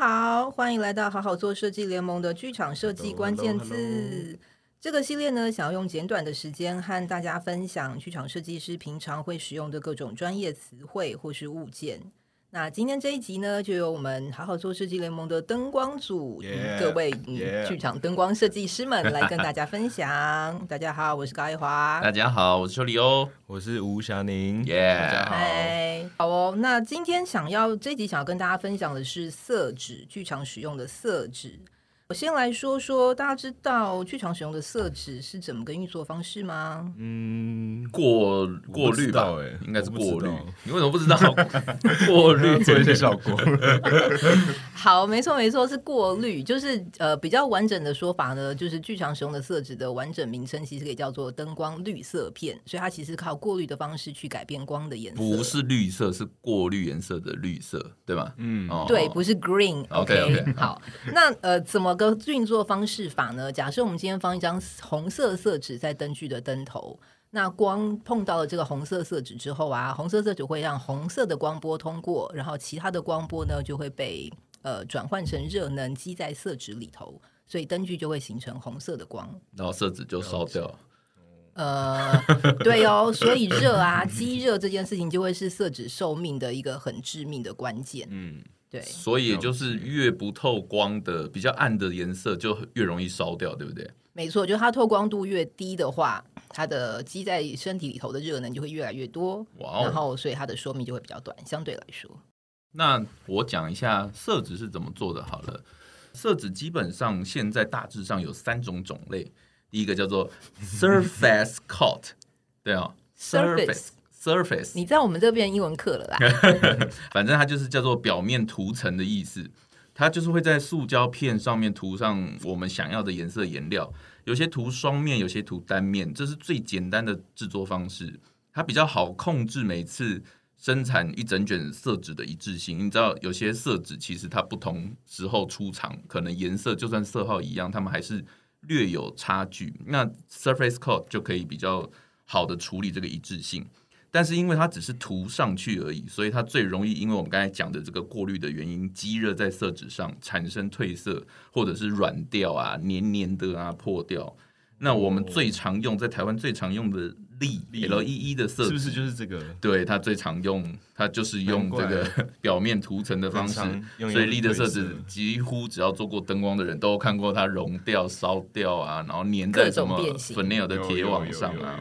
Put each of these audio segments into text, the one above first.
家好，欢迎来到好好做设计联盟的剧场设计关键字。Hello, hello, hello. 这个系列呢，想要用简短的时间和大家分享剧场设计师平常会使用的各种专业词汇或是物件。那今天这一集呢，就由我们好好做设计联盟的灯光组，yeah, 各位剧场灯光设计师们来跟大家分享。大家好，我是高一华。大家好，我是邱里欧。我是吴祥宁。耶，大家好。Hi, 好哦，那今天想要这一集想要跟大家分享的是色纸，剧场使用的色纸。我先来说说，大家知道剧场使用的色纸是怎么个运作方式吗？嗯，过过滤吧，哎，应该是过滤。你为什么不知道？过滤做一些效果。好，没错没错，是过滤。就是呃，比较完整的说法呢，就是剧场使用的色纸的完整名称其实可以叫做灯光绿色片，所以它其实靠过滤的方式去改变光的颜色。不是绿色，是过滤颜色的绿色，对吧？嗯，哦、对，不是 green。OK OK，好，那呃，怎么？个运作方式法呢？假设我们今天放一张红色色纸在灯具的灯头，那光碰到了这个红色色纸之后啊，红色色纸会让红色的光波通过，然后其他的光波呢就会被呃转换成热能积在色纸里头，所以灯具就会形成红色的光，然后色纸就烧掉。呃，对哦，所以热啊，积热这件事情就会是色纸寿命的一个很致命的关键。嗯。对，所以也就是越不透光的比较暗的颜色就越容易烧掉，对不对？没错，就是它透光度越低的话，它的积在身体里头的热能就会越来越多，然后所以它的寿命就会比较短，相对来说。那我讲一下色纸是怎么做的好了。色纸基本上现在大致上有三种种类，第一个叫做 surface coat，对啊，surface。Surface，你在我们这边英文课了啦。反正它就是叫做表面涂层的意思，它就是会在塑胶片上面涂上我们想要的颜色颜料，有些涂双面，有些涂单面，这是最简单的制作方式，它比较好控制每次生产一整卷色纸的一致性。你知道，有些色纸其实它不同时候出厂，可能颜色就算色号一样，它们还是略有差距。那 Surface Coat 就可以比较好的处理这个一致性。但是因为它只是涂上去而已，所以它最容易因为我们刚才讲的这个过滤的原因，积热在色纸上产生褪色，或者是软掉啊、黏黏的啊、破掉。那我们最常用在台湾最常用的力 LEE 的色纸，是不是就是这个？对，它最常用，它就是用这个表面涂层的方式。所以力的色纸几乎只要做过灯光的人都看过它溶掉、烧掉啊，然后粘在什么 Fresnel 的铁网上啊。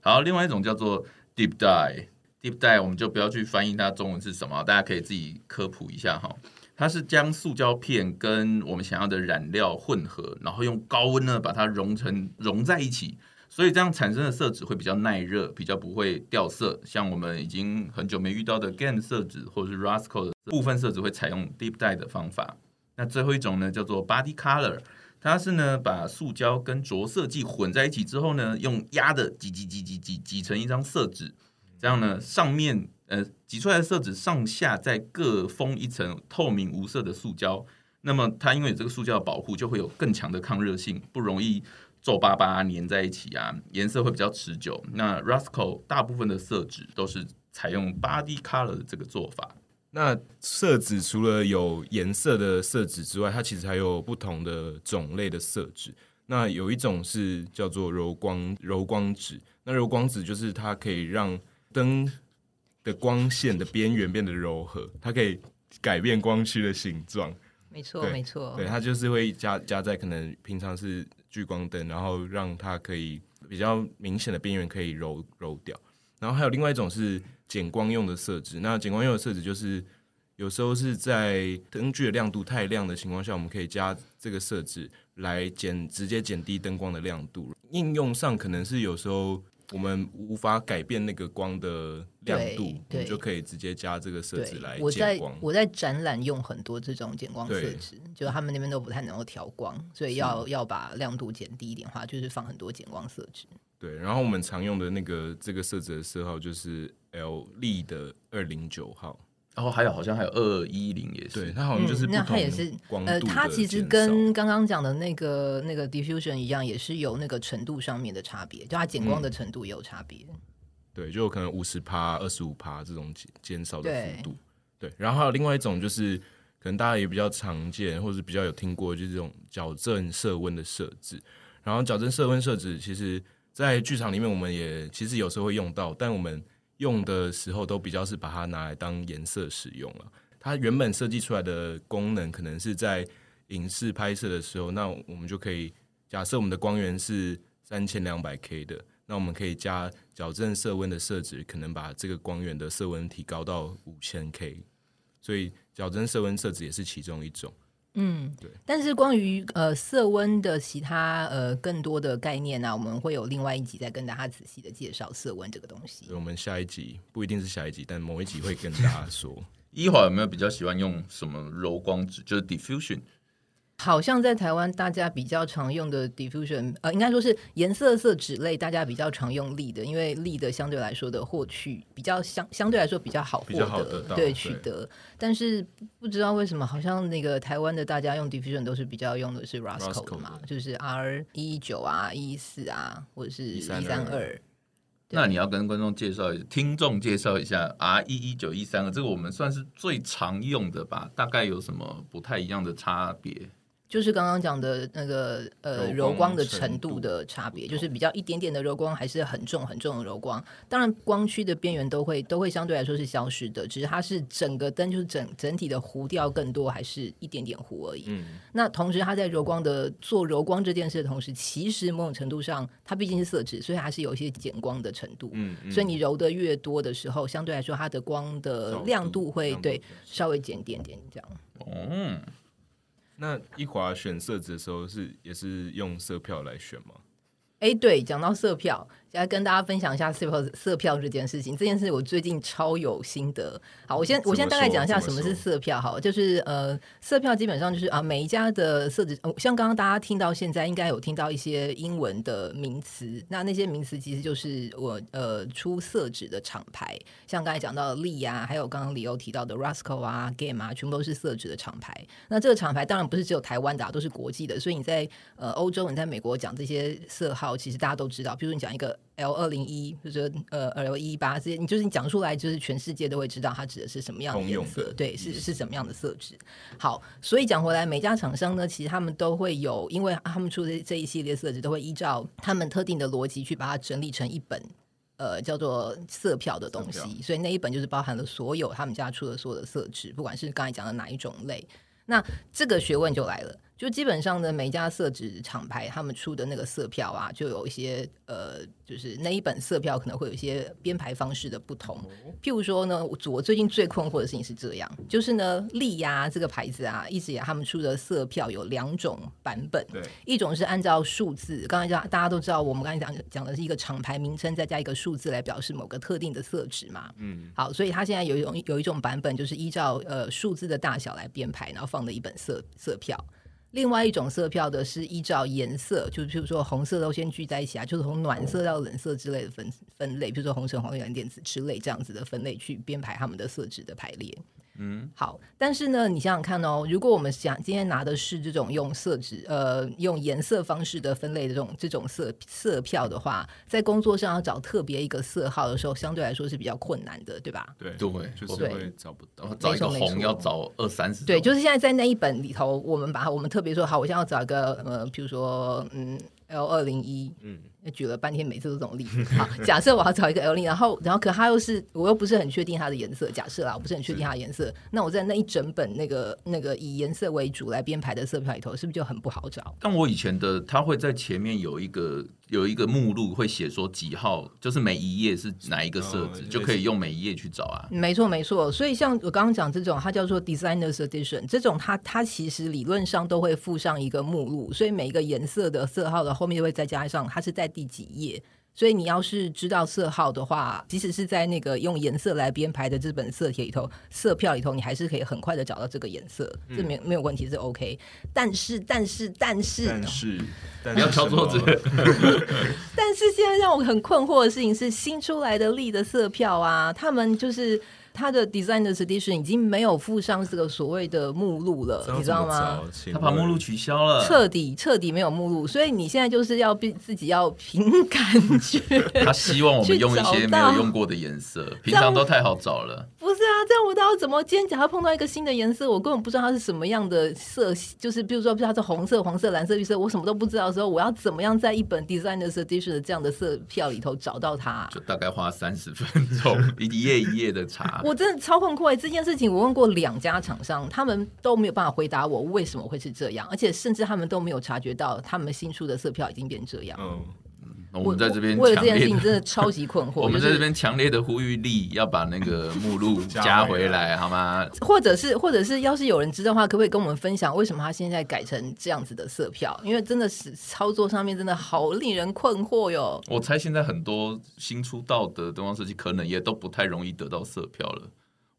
好，另外一种叫做。Deep dye，deep dye，我们就不要去翻译它中文是什么，大家可以自己科普一下哈。它是将塑胶片跟我们想要的染料混合，然后用高温呢把它融成融在一起，所以这样产生的色纸会比较耐热，比较不会掉色。像我们已经很久没遇到的 Gantt 色纸或者是 Rosco 的部分色纸会采用 deep dye 的方法。那最后一种呢叫做 body color，它是呢把塑胶跟着色剂混在一起之后呢，用压的挤挤挤挤挤挤成一张色纸，这样呢上面呃挤出来的色纸上下再各封一层透明无色的塑胶，那么它因为有这个塑胶的保护，就会有更强的抗热性，不容易皱巴巴粘在一起啊，颜色会比较持久。那 Rusco 大部分的色纸都是采用 body color 的这个做法。那色纸除了有颜色的色纸之外，它其实还有不同的种类的色纸。那有一种是叫做柔光柔光纸。那柔光纸就是它可以让灯的光线的边缘变得柔和，它可以改变光区的形状。没错，没错。对，它就是会加加在可能平常是聚光灯，然后让它可以比较明显的边缘可以柔柔掉。然后还有另外一种是。减光用的设置，那减光用的设置就是有时候是在灯具的亮度太亮的情况下，我们可以加这个设置来减，直接减低灯光的亮度。应用上可能是有时候我们无法改变那个光的亮度，我们就可以直接加这个设置来减光。我在展览用很多这种减光设置，就他们那边都不太能够调光，所以要要把亮度减低一点的话，就是放很多减光设置。对，然后我们常用的那个这个色纸的色号就是 L 力的二零九号，然后还有好像还有二一零也是，对，它好像就是那它也是呃，它其实跟刚刚讲的那个那个 diffusion 一样，也是有那个程度上面的差别，就它减光的程度也有差别。嗯、对，就可能五十趴、二十五趴这种减减少的幅度。对，对，然后还有另外一种就是可能大家也比较常见，或者比较有听过，就是这种矫正色温的设置。然后矫正色温设置，其实在剧场里面我们也其实有时候会用到，但我们用的时候都比较是把它拿来当颜色使用了。它原本设计出来的功能，可能是在影视拍摄的时候，那我们就可以假设我们的光源是三千两百 K 的，那我们可以加矫正色温的设置，可能把这个光源的色温提高到五千 K，所以矫正色温设置也是其中一种。嗯，对。但是关于呃色温的其他呃更多的概念呢、啊，我们会有另外一集再跟大家仔细的介绍色温这个东西。我们下一集不一定是下一集，但某一集会跟大家说。一华有没有比较喜欢用什么柔光纸？就是 diffusion。好像在台湾，大家比较常用的 diffusion，呃，应该说是颜色色纸类，大家比较常用力的，因为力的相对来说的获取比较相相对来说比较好获得，得对取得。但是不知道为什么，好像那个台湾的大家用 diffusion 都是比较用的是 Rosco 的嘛，就是 R 一一九啊、一一四啊，或者是一三二。那你要跟观众介绍、听众介绍一下 R 一一九一三二，这个我们算是最常用的吧？大概有什么不太一样的差别？就是刚刚讲的那个呃柔光的程度的差别，就是比较一点点的柔光，还是很重很重的柔光。当然光区的边缘都会都会相对来说是消失的，只是它是整个灯就是整整体的糊掉更多，还是一点点糊而已。嗯，那同时它在柔光的做柔光这件事的同时，其实某种程度上它毕竟是色纸，所以还是有一些减光的程度。嗯，嗯，所以你揉的越多的时候，相对来说它的光的亮度会对稍微减点点这样。嗯。那一华选色子的时候是也是用色票来选吗？哎、欸，对，讲到色票。来跟大家分享一下色票色票这件事情。这件事我最近超有心得。好，我先我先大概讲一下什么是色票。好，就是呃，色票基本上就是啊，每一家的色纸，像刚刚大家听到现在应该有听到一些英文的名词。那那些名词其实就是我呃出色纸的厂牌，像刚才讲到的利啊，还有刚刚李欧提到的 Rasco 啊、Game 啊，全部都是色纸的厂牌。那这个厂牌当然不是只有台湾的，啊，都是国际的。所以你在呃欧洲，你在美国讲这些色号，其实大家都知道。比如说你讲一个。L 二零一就是呃 L 一八这些，你就是你讲出来，就是全世界都会知道它指的是什么样的颜色，对，是是什么样的色纸。好，所以讲回来，每家厂商呢，其实他们都会有，因为他们出的这一系列色纸都会依照他们特定的逻辑去把它整理成一本呃叫做色票的东西，所以那一本就是包含了所有他们家出的所有的色纸，不管是刚才讲的哪一种类，那这个学问就来了。就基本上呢，每一家色纸厂牌他们出的那个色票啊，就有一些呃，就是那一本色票可能会有一些编排方式的不同。譬如说呢，我最近最困惑的事情是这样，就是呢，利呀这个牌子啊，一直以来他们出的色票有两种版本，对，一种是按照数字，刚才讲大家都知道，我们刚才讲讲的是一个厂牌名称再加一个数字来表示某个特定的色纸嘛，嗯，好，所以它现在有一种有一种版本就是依照呃数字的大小来编排，然后放的一本色色票。另外一种色票的是依照颜色，就比如说红色都先聚在一起啊，就是从暖色到冷色之类的分分类，比如说红橙黄绿蓝靛紫之类这样子的分类去编排他们的色值的排列。嗯，好，但是呢，你想想看哦，如果我们想今天拿的是这种用色纸，呃，用颜色方式的分类的这种这种色色票的话，在工作上要找特别一个色号的时候，相对来说是比较困难的，对吧？对，对，就是会找不到，找一个红要找二三十。对，就是现在在那一本里头，我们把，我们特别说好，我现在要找一个呃，比如说嗯。L 二零一，嗯，举了半天，每次都这种例子。好，假设我要找一个 L 零，然后，然后，可它又是，我又不是很确定它的颜色。假设啦，我不是很确定它的颜色，那我在那一整本那个那个以颜色为主来编排的色票里头，是不是就很不好找？但我以前的，它会在前面有一个。有一个目录会写说几号，就是每一页是哪一个色纸，就可以用每一页去找啊。没错，没错。所以像我刚刚讲这种，它叫做 Designers Edition，这种它它其实理论上都会附上一个目录，所以每一个颜色的色号的后面就会再加上它是在第几页。所以你要是知道色号的话，即使是在那个用颜色来编排的这本色帖里头，色票里头，你还是可以很快的找到这个颜色，嗯、这没没有问题，是 OK。但是，但是，但是，但是，你要敲桌子。但是现在让我很困惑的事情是，新出来的力的色票啊，他们就是。它的 Designers Edition 已经没有附上这个所谓的目录了，你知道吗？他把目录取消了，彻底彻底没有目录，所以你现在就是要自自己要凭感觉。他希望我们用一些没有用过的颜色，平常都太好找了。不是啊，这样我都要怎么？今天假如碰到一个新的颜色，我根本不知道它是什么样的色系，就是比如说，比如它是红色、黄色、蓝色、绿色，我什么都不知道的时候，我要怎么样在一本 Designers Edition 的这样的色票里头找到它啊？就大概花三十分钟，一页一页的查。我真的超困惑，这件事情我问过两家厂商，他们都没有办法回答我为什么会是这样，而且甚至他们都没有察觉到他们新出的色票已经变这样。嗯。我们在这边为了这件事情真的超级困惑。我们在这边强烈的呼吁力要把那个目录 加回来，好吗？或者是，或者是，要是有人知道的话，可不可以跟我们分享为什么他现在改成这样子的色票？因为真的是操作上面真的好令人困惑哟。我猜现在很多新出道的灯光设计可能也都不太容易得到色票了。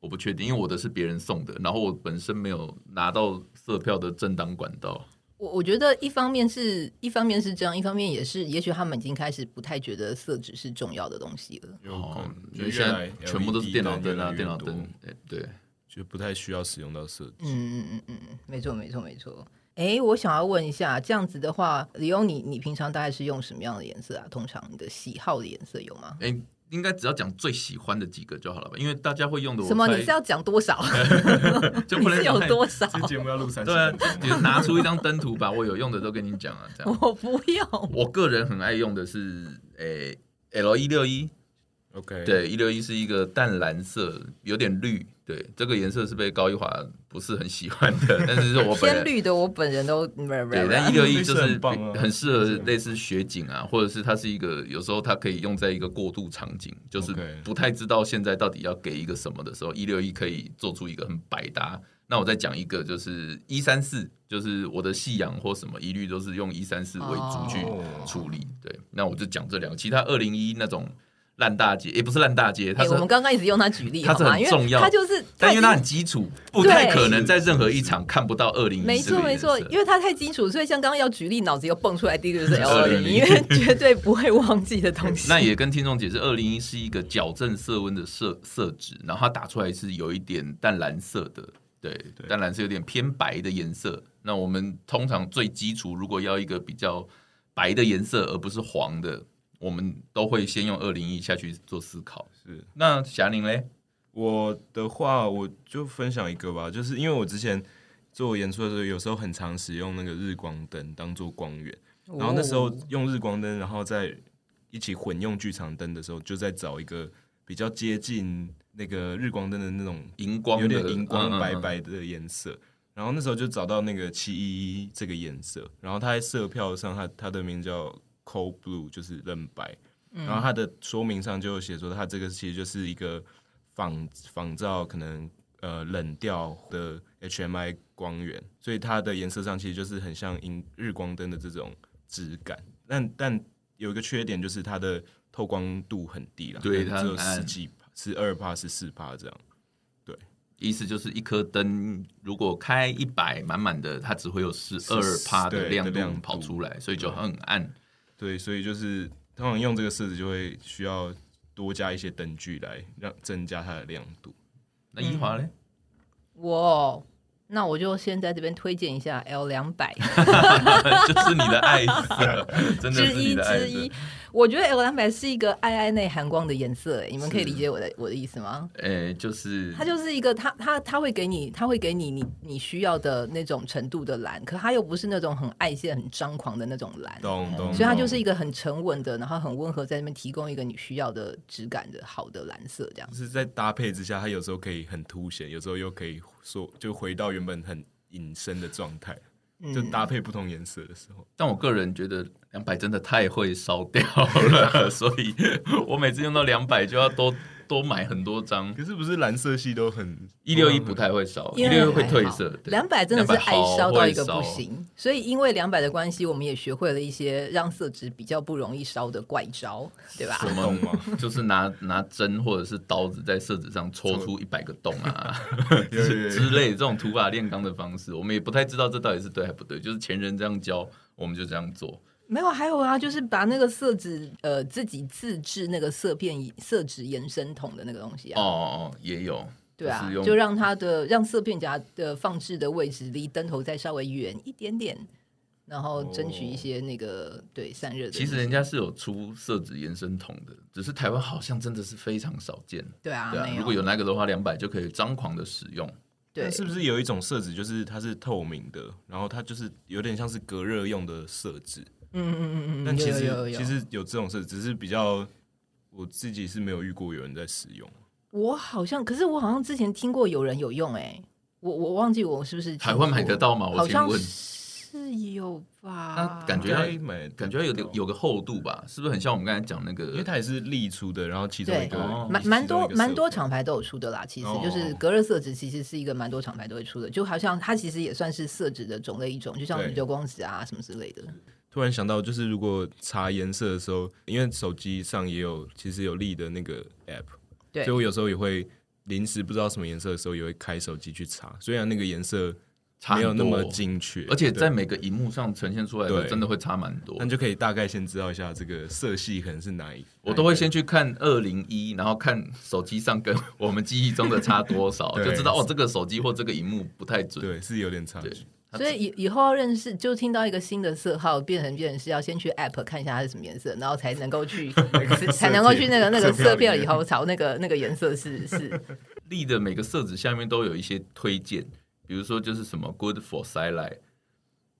我不确定，因为我的是别人送的，然后我本身没有拿到色票的正当管道。我我觉得一方面是一方面是这样，一方面也是，也许他们已经开始不太觉得色纸是重要的东西了。哦，因为现在全部都是电脑灯啊，电脑灯，对，就不太需要使用到色纸。嗯嗯嗯嗯，没错没错没错。哎，我想要问一下，这样子的话，李欧，你你平常大概是用什么样的颜色啊？通常你的喜好的颜色有吗？诶应该只要讲最喜欢的几个就好了吧，因为大家会用的。什么？你是要讲多少？就不能 有多少？节目要录三十。对啊，你拿出一张灯图，把我有用的都跟你讲啊，这样。我不用。我个人很爱用的是，诶，L 一六一。OK，对，一六一是一个淡蓝色，有点绿。对，这个颜色是被高一华不是很喜欢的，但是是我本人偏绿的，我本人都对。但一六一就是很适合类似雪景啊，或者是它是一个有时候它可以用在一个过渡场景，就是不太知道现在到底要给一个什么的时候，一六一可以做出一个很百搭。那我再讲一个，就是一三四，就是我的夕阳或什么，一律都是用一三四为主去处理。对，那我就讲这两个，其他二零一那种。烂大街也不是烂大街，它是、欸、我们刚刚一直用它举例，它是很重要，它就是，但因为它很基础，不太可能在任何一场看不到二零一。没错没错，因为它太基础，所以像刚刚要举例，脑子又蹦出来第一个就是 L 二零一，因为绝对不会忘记的东西。那也跟听众解释，二零一是一个矫正色温的色色纸，然后它打出来是有一点淡蓝色的，对，对淡蓝色有点偏白的颜色。那我们通常最基础，如果要一个比较白的颜色，而不是黄的。我们都会先用二零一下去做思考。是，那霞玲嘞？我的话，我就分享一个吧，就是因为我之前做演出的时候，有时候很常使用那个日光灯当做光源，然后那时候用日光灯，然后再一起混用剧场灯的时候，就在找一个比较接近那个日光灯的那种荧光，有点荧光白白的颜色。然后那时候就找到那个七一一这个颜色，然后它在色票上，它它的名叫。Cold Blue 就是冷白，然后它的说明上就写说，它这个其实就是一个仿仿照可能呃冷调的 HMI 光源，所以它的颜色上其实就是很像荧日光灯的这种质感。但但有一个缺点就是它的透光度很低了，对，它只有十几十二帕十四帕这样。对，意思就是一颗灯如果开一百满满的，它只会有十二帕的亮度跑出来，所以就很暗。对，所以就是通常用这个色子就会需要多加一些灯具来让增加它的亮度。那一华呢？我。那我就先在这边推荐一下 L 两百，就是你的爱色，真的是你的爱色。之一之一，我觉得 L 两百是一个爱爱内含光的颜色，你们可以理解我的我的意思吗？诶、欸，就是它就是一个，它它它会给你，它会给你你你需要的那种程度的蓝，可它又不是那种很爱现、很张狂的那种蓝，懂懂。所以它就是一个很沉稳的，然后很温和，在那边提供一个你需要的质感的好的蓝色，这样。就是在搭配之下，它有时候可以很凸显，有时候又可以说就回到原。原本很隐身的状态，就搭配不同颜色的时候。但我个人觉得两百真的太会烧掉了，所以我每次用到两百就要多。多买很多张，可是不是蓝色系都很一六一不太会烧，一六一会褪色。两百真的是爱烧到一个不行，所以因为两百的关系，我们也学会了一些让色纸比较不容易烧的怪招，对吧？什么？就是拿拿针或者是刀子在色纸上戳出一百个洞啊 之之类这种土法炼钢的方式，我们也不太知道这到底是对还不对。就是前人这样教，我们就这样做。没有，还有啊，就是把那个色纸呃自己自制那个色片色纸延伸筒的那个东西啊。哦哦哦，也有。对啊，就让它的让色片夹的放置的位置离灯头再稍微远一点点，然后争取一些那个、哦、对散热的。其实人家是有出色纸延伸筒的，只是台湾好像真的是非常少见。对啊，对啊，如果有那个的话，两百就可以张狂的使用。对，是不是有一种色纸，就是它是透明的，然后它就是有点像是隔热用的色纸？嗯嗯嗯嗯，但其实有有有有其实有这种色纸，只是比较我自己是没有遇过有人在使用。我好像，可是我好像之前听过有人有用、欸，哎，我我忘记我是不是台湾买得到吗？我好像，是有吧？它感觉感觉有点有个厚度吧？是不是很像我们刚才讲那个？因为它也是立出的，然后其中一个蛮蛮多蛮多厂牌都有出的啦。其实就是隔热色纸，其实是一个蛮多厂牌都会出的，就好像它其实也算是色纸的种类一种，就像流光子啊什么之类的。突然想到，就是如果查颜色的时候，因为手机上也有其实有立的那个 app。对，所以我有时候也会临时不知道什么颜色的时候，也会开手机去查。虽然那个颜色没有那么精确，而且在每个荧幕上呈现出来的真的会差蛮多。那就可以大概先知道一下这个色系可能是哪一。我都会先去看二零一，然后看手机上跟我们记忆中的差多少，就知道哦，这个手机或这个荧幕不太准。对，是有点差距。所以以以后要认识，就听到一个新的色号，变成变成是要先去 App 看一下它是什么颜色，然后才能够去，才能够去那个那个色票以后找那个那个颜色是是。立的每个色纸下面都有一些推荐，比如说就是什么 Good for Silite，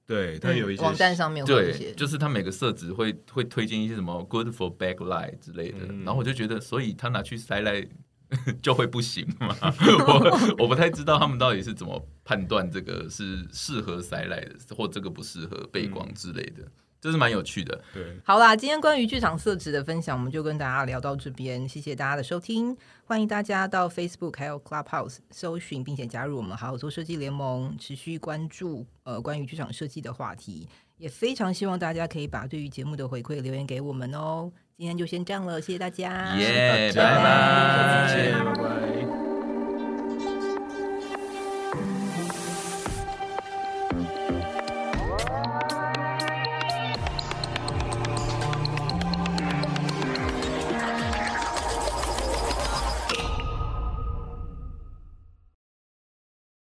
对，它有一些、嗯、网站上面会对，就是它每个色纸会会推荐一些什么 Good for Backlight 之类的，嗯、然后我就觉得，所以他拿去 Silite 就会不行嘛？我我不太知道他们到底是怎么判断这个是适合塞来的，或这个不适合背光之类的，这、嗯、是蛮有趣的。对，好啦，今天关于剧场色纸的分享，我们就跟大家聊到这边，谢谢大家的收听，欢迎大家到 Facebook 还有 Clubhouse 搜寻，并且加入我们好好做设计联盟，持续关注呃关于剧场设计的话题，也非常希望大家可以把对于节目的回馈留言给我们哦。今天就先这样了，谢谢大家，耶，拜拜，再见，拜拜。